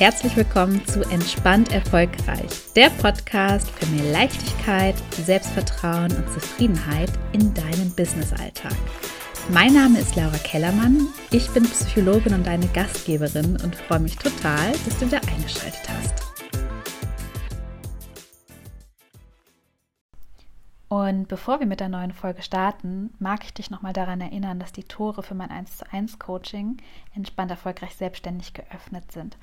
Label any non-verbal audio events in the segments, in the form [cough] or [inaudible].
herzlich willkommen zu Entspannt Erfolgreich, der Podcast für mehr Leichtigkeit, Selbstvertrauen und Zufriedenheit in deinem Businessalltag. Mein Name ist Laura Kellermann, ich bin Psychologin und deine Gastgeberin und freue mich total, dass du wieder eingeschaltet hast. Und bevor wir mit der neuen Folge starten, mag ich dich nochmal daran erinnern, dass die Tore für mein 1 zu 1 Coaching entspannt erfolgreich selbstständig geöffnet sind.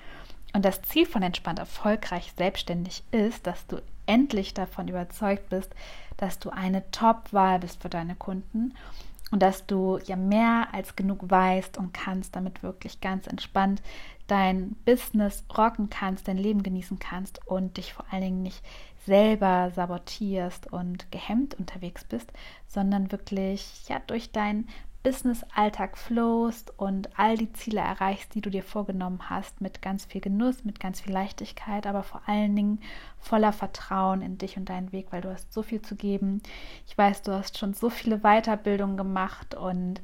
Und das Ziel von entspannt erfolgreich selbstständig ist, dass du endlich davon überzeugt bist, dass du eine Top-Wahl bist für deine Kunden und dass du ja mehr als genug weißt und kannst, damit wirklich ganz entspannt dein Business rocken kannst, dein Leben genießen kannst und dich vor allen Dingen nicht selber sabotierst und gehemmt unterwegs bist, sondern wirklich ja durch deinen Business-Alltag flowst und all die Ziele erreichst, die du dir vorgenommen hast, mit ganz viel Genuss, mit ganz viel Leichtigkeit, aber vor allen Dingen voller Vertrauen in dich und deinen Weg, weil du hast so viel zu geben. Ich weiß, du hast schon so viele Weiterbildungen gemacht und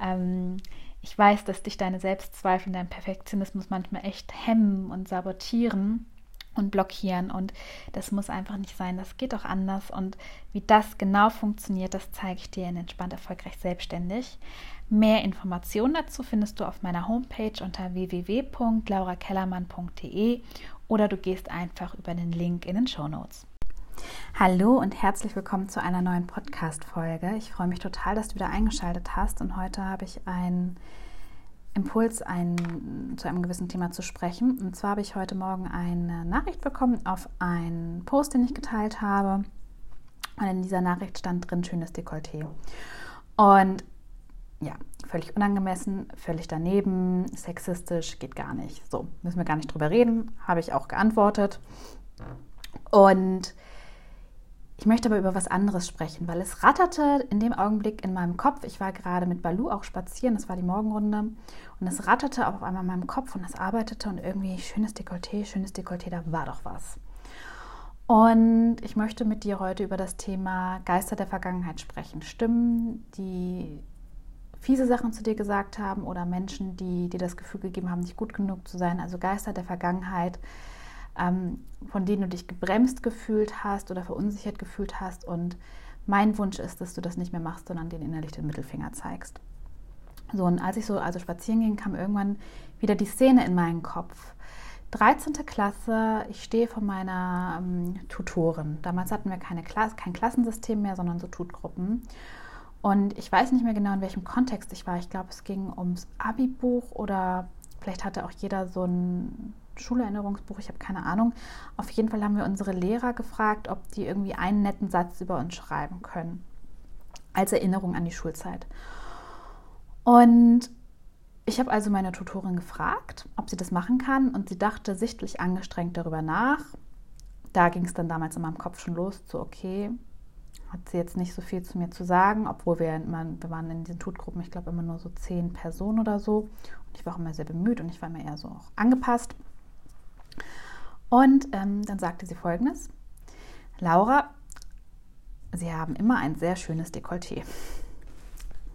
ähm, ich weiß, dass dich deine Selbstzweifel, dein Perfektionismus manchmal echt hemmen und sabotieren und blockieren. Und das muss einfach nicht sein. Das geht auch anders. Und wie das genau funktioniert, das zeige ich dir in Entspannt Erfolgreich Selbstständig. Mehr Informationen dazu findest du auf meiner Homepage unter www.laurakellermann.de oder du gehst einfach über den Link in den Show Notes. Hallo und herzlich willkommen zu einer neuen Podcast-Folge. Ich freue mich total, dass du wieder eingeschaltet hast und heute habe ich ein Impuls, ein, zu einem gewissen Thema zu sprechen. Und zwar habe ich heute Morgen eine Nachricht bekommen auf einen Post, den ich geteilt habe. Und in dieser Nachricht stand drin schönes Dekolleté. Und ja, völlig unangemessen, völlig daneben, sexistisch, geht gar nicht. So, müssen wir gar nicht drüber reden, habe ich auch geantwortet. Und ich möchte aber über was anderes sprechen, weil es ratterte in dem Augenblick in meinem Kopf. Ich war gerade mit Balu auch spazieren, das war die Morgenrunde. Und es ratterte auf einmal in meinem Kopf und es arbeitete und irgendwie schönes Dekolleté, schönes Dekolleté, da war doch was. Und ich möchte mit dir heute über das Thema Geister der Vergangenheit sprechen. Stimmen, die fiese Sachen zu dir gesagt haben oder Menschen, die dir das Gefühl gegeben haben, nicht gut genug zu sein. Also Geister der Vergangenheit, ähm, von denen du dich gebremst gefühlt hast oder verunsichert gefühlt hast. Und mein Wunsch ist, dass du das nicht mehr machst, sondern den innerlich den Mittelfinger zeigst. So, und als ich so also spazieren ging, kam irgendwann wieder die Szene in meinen Kopf. 13. Klasse, ich stehe vor meiner ähm, Tutorin. Damals hatten wir keine Klasse, kein Klassensystem mehr, sondern so Tutgruppen. Und ich weiß nicht mehr genau, in welchem Kontext ich war. Ich glaube, es ging ums Abi-Buch oder vielleicht hatte auch jeder so ein Schulerinnerungsbuch, ich habe keine Ahnung. Auf jeden Fall haben wir unsere Lehrer gefragt, ob die irgendwie einen netten Satz über uns schreiben können. Als Erinnerung an die Schulzeit. Und ich habe also meine Tutorin gefragt, ob sie das machen kann. Und sie dachte sichtlich angestrengt darüber nach. Da ging es dann damals in meinem Kopf schon los, so okay, hat sie jetzt nicht so viel zu mir zu sagen, obwohl wir wir waren in diesen Tutgruppen, ich glaube immer nur so zehn Personen oder so. Und ich war auch immer sehr bemüht und ich war immer eher so auch angepasst. Und ähm, dann sagte sie folgendes: Laura, Sie haben immer ein sehr schönes Dekolleté.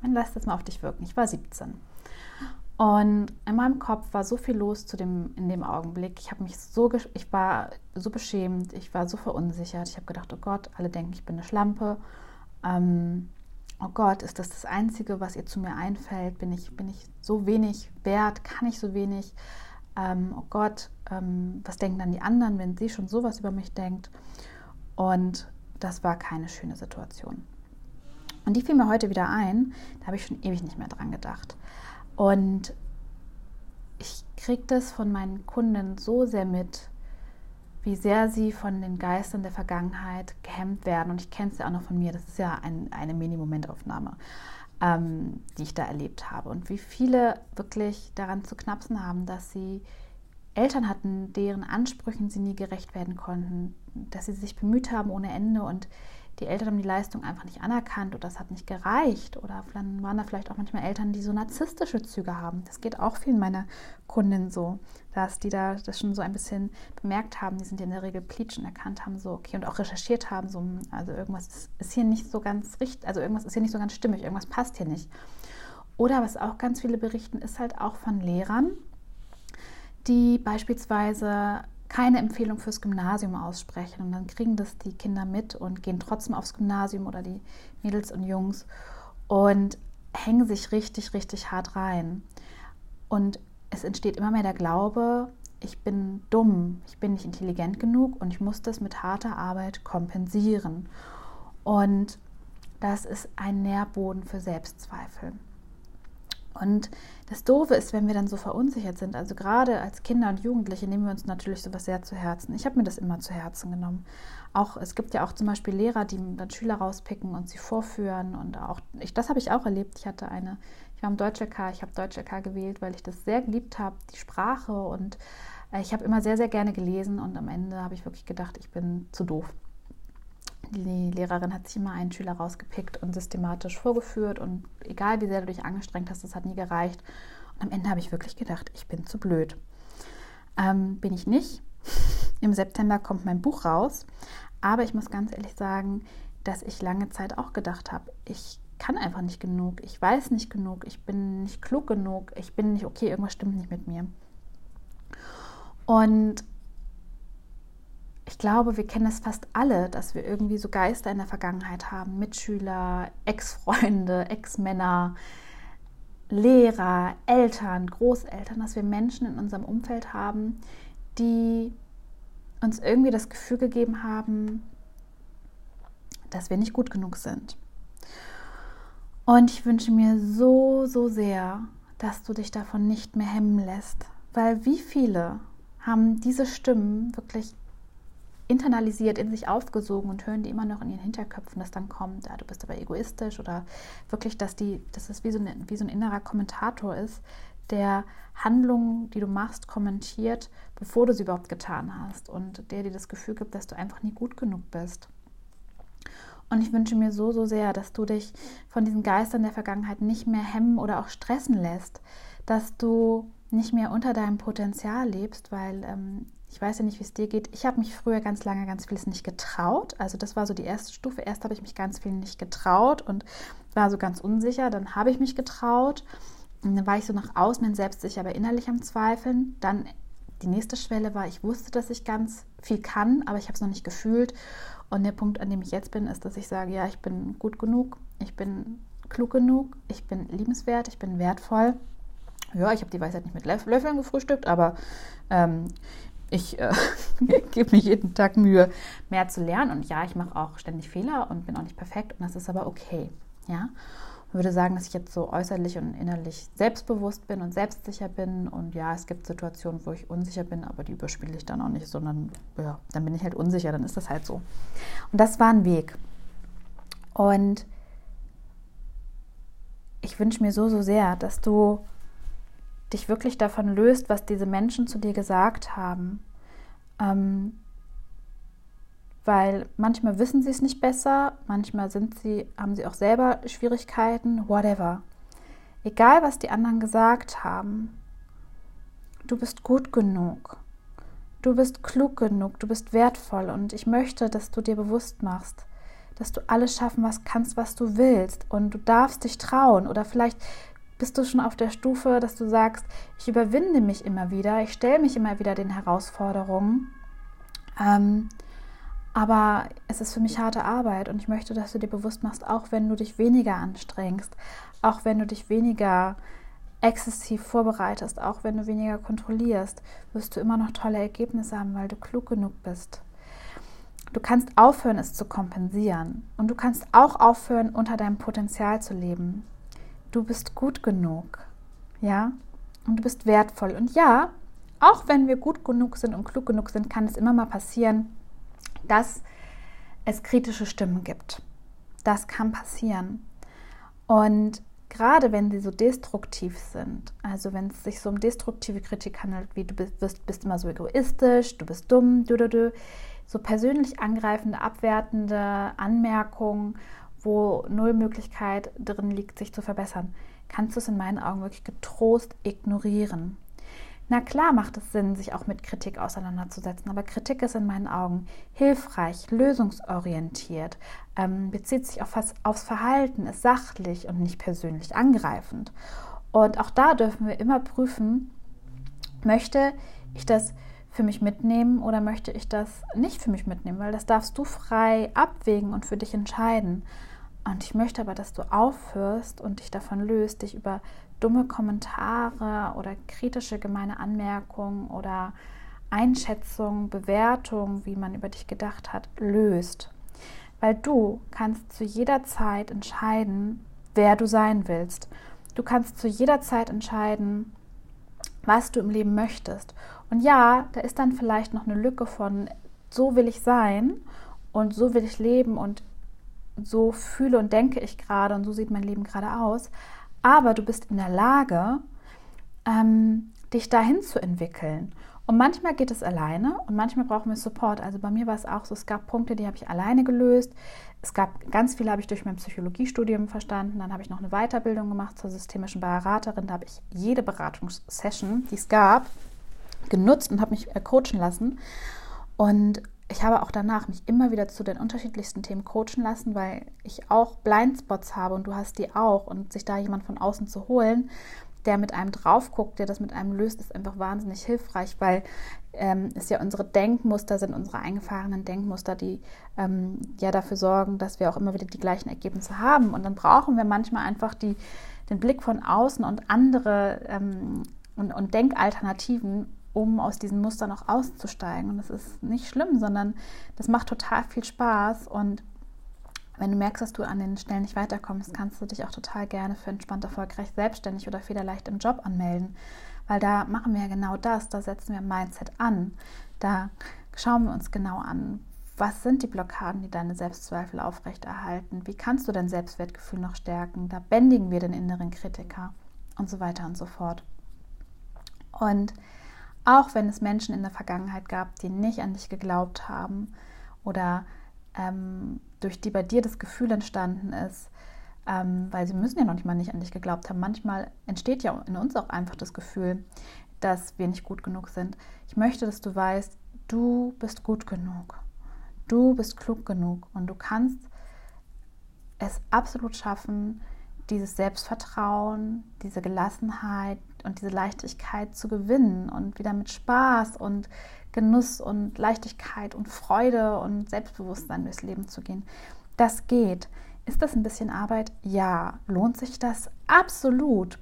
Man lässt das mal auf dich wirken. Ich war 17. Und in meinem Kopf war so viel los zu dem, in dem Augenblick. Ich habe mich so, ich war so beschämt, ich war so verunsichert. Ich habe gedacht, oh Gott, alle denken, ich bin eine Schlampe. Ähm, oh Gott, ist das das Einzige, was ihr zu mir einfällt? Bin ich, bin ich so wenig wert? Kann ich so wenig? ähm, oh Gott, ähm, was denken dann die anderen, wenn sie schon sowas über mich denkt? Und das war keine schöne Situation. Und die fiel mir heute wieder ein, da habe ich schon ewig nicht mehr dran gedacht. Und ich kriege das von meinen Kunden so sehr mit, wie sehr sie von den Geistern der Vergangenheit gehemmt werden. Und ich kenne es ja auch noch von mir, das ist ja ein, eine Mini-Momentaufnahme ähm, die ich da erlebt habe. Und wie viele wirklich daran zu knapsen haben, dass sie Eltern hatten, deren Ansprüchen sie nie gerecht werden konnten, dass sie sich bemüht haben ohne Ende und die Eltern haben die Leistung einfach nicht anerkannt oder das hat nicht gereicht. Oder dann waren da vielleicht auch manchmal Eltern, die so narzisstische Züge haben. Das geht auch vielen meiner Kundinnen so, dass die da das schon so ein bisschen bemerkt haben. Die sind ja in der Regel pleatschen erkannt haben, so okay, und auch recherchiert haben, so, also irgendwas ist hier nicht so ganz richtig, also irgendwas ist hier nicht so ganz stimmig, irgendwas passt hier nicht. Oder was auch ganz viele berichten, ist halt auch von Lehrern, die beispielsweise keine Empfehlung fürs Gymnasium aussprechen und dann kriegen das die Kinder mit und gehen trotzdem aufs Gymnasium oder die Mädels und Jungs und hängen sich richtig, richtig hart rein. Und es entsteht immer mehr der Glaube, ich bin dumm, ich bin nicht intelligent genug und ich muss das mit harter Arbeit kompensieren. Und das ist ein Nährboden für Selbstzweifel. Und das Doofe ist, wenn wir dann so verunsichert sind, also gerade als Kinder und Jugendliche nehmen wir uns natürlich sowas sehr zu Herzen. Ich habe mir das immer zu Herzen genommen. Auch es gibt ja auch zum Beispiel Lehrer, die dann Schüler rauspicken und sie vorführen. Und auch ich, das habe ich auch erlebt. Ich hatte eine, ich war im Deutsch-LK, ich habe Deutsch-LK gewählt, weil ich das sehr geliebt habe, die Sprache und äh, ich habe immer sehr, sehr gerne gelesen und am Ende habe ich wirklich gedacht, ich bin zu doof. Die Lehrerin hat sich immer einen Schüler rausgepickt und systematisch vorgeführt und egal wie sehr du dich angestrengt hast, das hat nie gereicht. Und am Ende habe ich wirklich gedacht, ich bin zu blöd. Ähm, bin ich nicht. Im September kommt mein Buch raus, aber ich muss ganz ehrlich sagen, dass ich lange Zeit auch gedacht habe, ich kann einfach nicht genug, ich weiß nicht genug, ich bin nicht klug genug, ich bin nicht okay, irgendwas stimmt nicht mit mir. Und ich glaube, wir kennen es fast alle, dass wir irgendwie so Geister in der Vergangenheit haben. Mitschüler, Ex-Freunde, Ex-Männer, Lehrer, Eltern, Großeltern, dass wir Menschen in unserem Umfeld haben, die uns irgendwie das Gefühl gegeben haben, dass wir nicht gut genug sind. Und ich wünsche mir so, so sehr, dass du dich davon nicht mehr hemmen lässt. Weil wie viele haben diese Stimmen wirklich internalisiert, in sich aufgesogen und hören die immer noch in ihren Hinterköpfen, dass dann kommt, ja, du bist aber egoistisch oder wirklich, dass die, dass es wie so, ein, wie so ein innerer Kommentator ist, der Handlungen, die du machst, kommentiert, bevor du sie überhaupt getan hast und der dir das Gefühl gibt, dass du einfach nie gut genug bist. Und ich wünsche mir so, so sehr, dass du dich von diesen Geistern der Vergangenheit nicht mehr hemmen oder auch stressen lässt, dass du nicht mehr unter deinem Potenzial lebst, weil ähm, ich weiß ja nicht, wie es dir geht. Ich habe mich früher ganz lange ganz vieles nicht getraut. Also das war so die erste Stufe. Erst habe ich mich ganz viel nicht getraut und war so ganz unsicher. Dann habe ich mich getraut. Und dann war ich so nach außen selbstsicher, aber innerlich am Zweifeln. Dann die nächste Schwelle war, ich wusste, dass ich ganz viel kann, aber ich habe es noch nicht gefühlt. Und der Punkt, an dem ich jetzt bin, ist, dass ich sage, ja, ich bin gut genug, ich bin klug genug, ich bin liebenswert, ich bin wertvoll. Ja, ich habe die Weisheit nicht mit Löffeln gefrühstückt, aber ähm, ich äh, [laughs] gebe mir jeden Tag Mühe, mehr zu lernen. Und ja, ich mache auch ständig Fehler und bin auch nicht perfekt. Und das ist aber okay. Ja? Ich würde sagen, dass ich jetzt so äußerlich und innerlich selbstbewusst bin und selbstsicher bin. Und ja, es gibt Situationen, wo ich unsicher bin, aber die überspiele ich dann auch nicht, sondern ja, dann bin ich halt unsicher, dann ist das halt so. Und das war ein Weg. Und ich wünsche mir so, so sehr, dass du dich wirklich davon löst, was diese Menschen zu dir gesagt haben. Ähm, weil manchmal wissen sie es nicht besser, manchmal sind sie, haben sie auch selber Schwierigkeiten, whatever. Egal, was die anderen gesagt haben, du bist gut genug. Du bist klug genug, du bist wertvoll und ich möchte, dass du dir bewusst machst, dass du alles schaffen was kannst, was du willst und du darfst dich trauen oder vielleicht bist du schon auf der Stufe, dass du sagst, ich überwinde mich immer wieder, ich stelle mich immer wieder den Herausforderungen. Ähm, aber es ist für mich harte Arbeit und ich möchte, dass du dir bewusst machst, auch wenn du dich weniger anstrengst, auch wenn du dich weniger exzessiv vorbereitest, auch wenn du weniger kontrollierst, wirst du immer noch tolle Ergebnisse haben, weil du klug genug bist. Du kannst aufhören, es zu kompensieren und du kannst auch aufhören, unter deinem Potenzial zu leben du bist gut genug. Ja? Und du bist wertvoll. Und ja, auch wenn wir gut genug sind und klug genug sind, kann es immer mal passieren, dass es kritische Stimmen gibt. Das kann passieren. Und gerade wenn sie so destruktiv sind, also wenn es sich so um destruktive Kritik handelt, wie du bist, bist immer so egoistisch, du bist dumm, du, du, du, so persönlich angreifende, abwertende Anmerkungen wo null Möglichkeit drin liegt, sich zu verbessern, kannst du es in meinen Augen wirklich getrost ignorieren. Na klar macht es Sinn, sich auch mit Kritik auseinanderzusetzen, aber Kritik ist in meinen Augen hilfreich, lösungsorientiert, ähm, bezieht sich auf aufs Verhalten, ist sachlich und nicht persönlich angreifend. Und auch da dürfen wir immer prüfen, Möchte ich das für mich mitnehmen oder möchte ich das nicht für mich mitnehmen? Weil das darfst du frei abwägen und für dich entscheiden. Und ich möchte aber, dass du aufhörst und dich davon löst, dich über dumme Kommentare oder kritische gemeine Anmerkungen oder Einschätzungen, Bewertungen, wie man über dich gedacht hat, löst. Weil du kannst zu jeder Zeit entscheiden, wer du sein willst. Du kannst zu jeder Zeit entscheiden, was du im Leben möchtest. Und ja, da ist dann vielleicht noch eine Lücke von, so will ich sein und so will ich leben und so fühle und denke ich gerade und so sieht mein Leben gerade aus. Aber du bist in der Lage, ähm, dich dahin zu entwickeln. Und manchmal geht es alleine und manchmal brauchen wir Support. Also bei mir war es auch so, es gab Punkte, die habe ich alleine gelöst. Es gab ganz viele, habe ich durch mein Psychologiestudium verstanden. Dann habe ich noch eine Weiterbildung gemacht zur systemischen Beraterin. Da habe ich jede Beratungssession, die es gab, genutzt und habe mich äh, coachen lassen. Und ich habe auch danach mich immer wieder zu den unterschiedlichsten Themen coachen lassen, weil ich auch Blindspots habe und du hast die auch. Und sich da jemand von außen zu holen, der mit einem drauf guckt, der das mit einem löst, ist einfach wahnsinnig hilfreich, weil ähm, es ja unsere Denkmuster sind, unsere eingefahrenen Denkmuster, die ähm, ja dafür sorgen, dass wir auch immer wieder die gleichen Ergebnisse haben. Und dann brauchen wir manchmal einfach die, den Blick von außen und andere ähm, und, und Denkalternativen, um aus diesen Mustern auch auszusteigen. Und das ist nicht schlimm, sondern das macht total viel Spaß. Und wenn du merkst, dass du an den Stellen nicht weiterkommst, kannst du dich auch total gerne für entspannt erfolgreich selbstständig oder federleicht im Job anmelden. Weil da machen wir ja genau das, da setzen wir Mindset an. Da schauen wir uns genau an, was sind die Blockaden, die deine Selbstzweifel aufrechterhalten? Wie kannst du dein Selbstwertgefühl noch stärken? Da bändigen wir den inneren Kritiker und so weiter und so fort. Und auch wenn es Menschen in der Vergangenheit gab, die nicht an dich geglaubt haben oder ähm, durch die bei dir das Gefühl entstanden ist, ähm, weil sie müssen ja noch nicht mal nicht an dich geglaubt haben. Manchmal entsteht ja in uns auch einfach das Gefühl, dass wir nicht gut genug sind. Ich möchte, dass du weißt, du bist gut genug. Du bist klug genug und du kannst es absolut schaffen, dieses Selbstvertrauen, diese Gelassenheit und diese Leichtigkeit zu gewinnen und wieder mit Spaß und Genuss und Leichtigkeit und Freude und Selbstbewusstsein durchs Leben zu gehen. Das geht. Ist das ein bisschen Arbeit? Ja. Lohnt sich das? Absolut.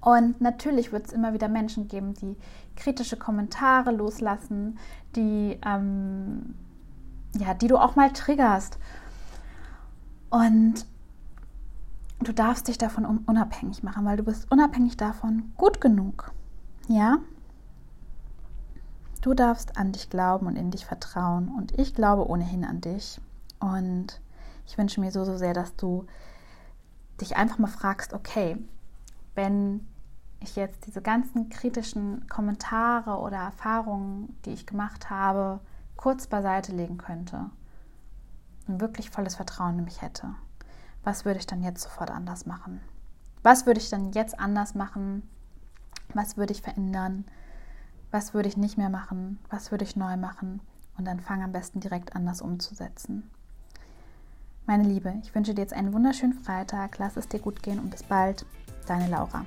Und natürlich wird es immer wieder Menschen geben, die kritische Kommentare loslassen, die, ähm, ja, die du auch mal triggerst. Und du darfst dich davon unabhängig machen, weil du bist unabhängig davon gut genug. Ja? Du darfst an dich glauben und in dich vertrauen. Und ich glaube ohnehin an dich. Und ich wünsche mir so, so sehr, dass du dich einfach mal fragst, okay, wenn ich jetzt diese ganzen kritischen Kommentare oder Erfahrungen, die ich gemacht habe, kurz beiseite legen könnte und wirklich volles Vertrauen in mich hätte, was würde ich dann jetzt sofort anders machen? Was würde ich dann jetzt anders machen? Was würde ich verändern? Was würde ich nicht mehr machen? Was würde ich neu machen? Und dann fang am besten direkt an, das umzusetzen. Meine Liebe, ich wünsche dir jetzt einen wunderschönen Freitag. Lass es dir gut gehen und bis bald. Deine Laura.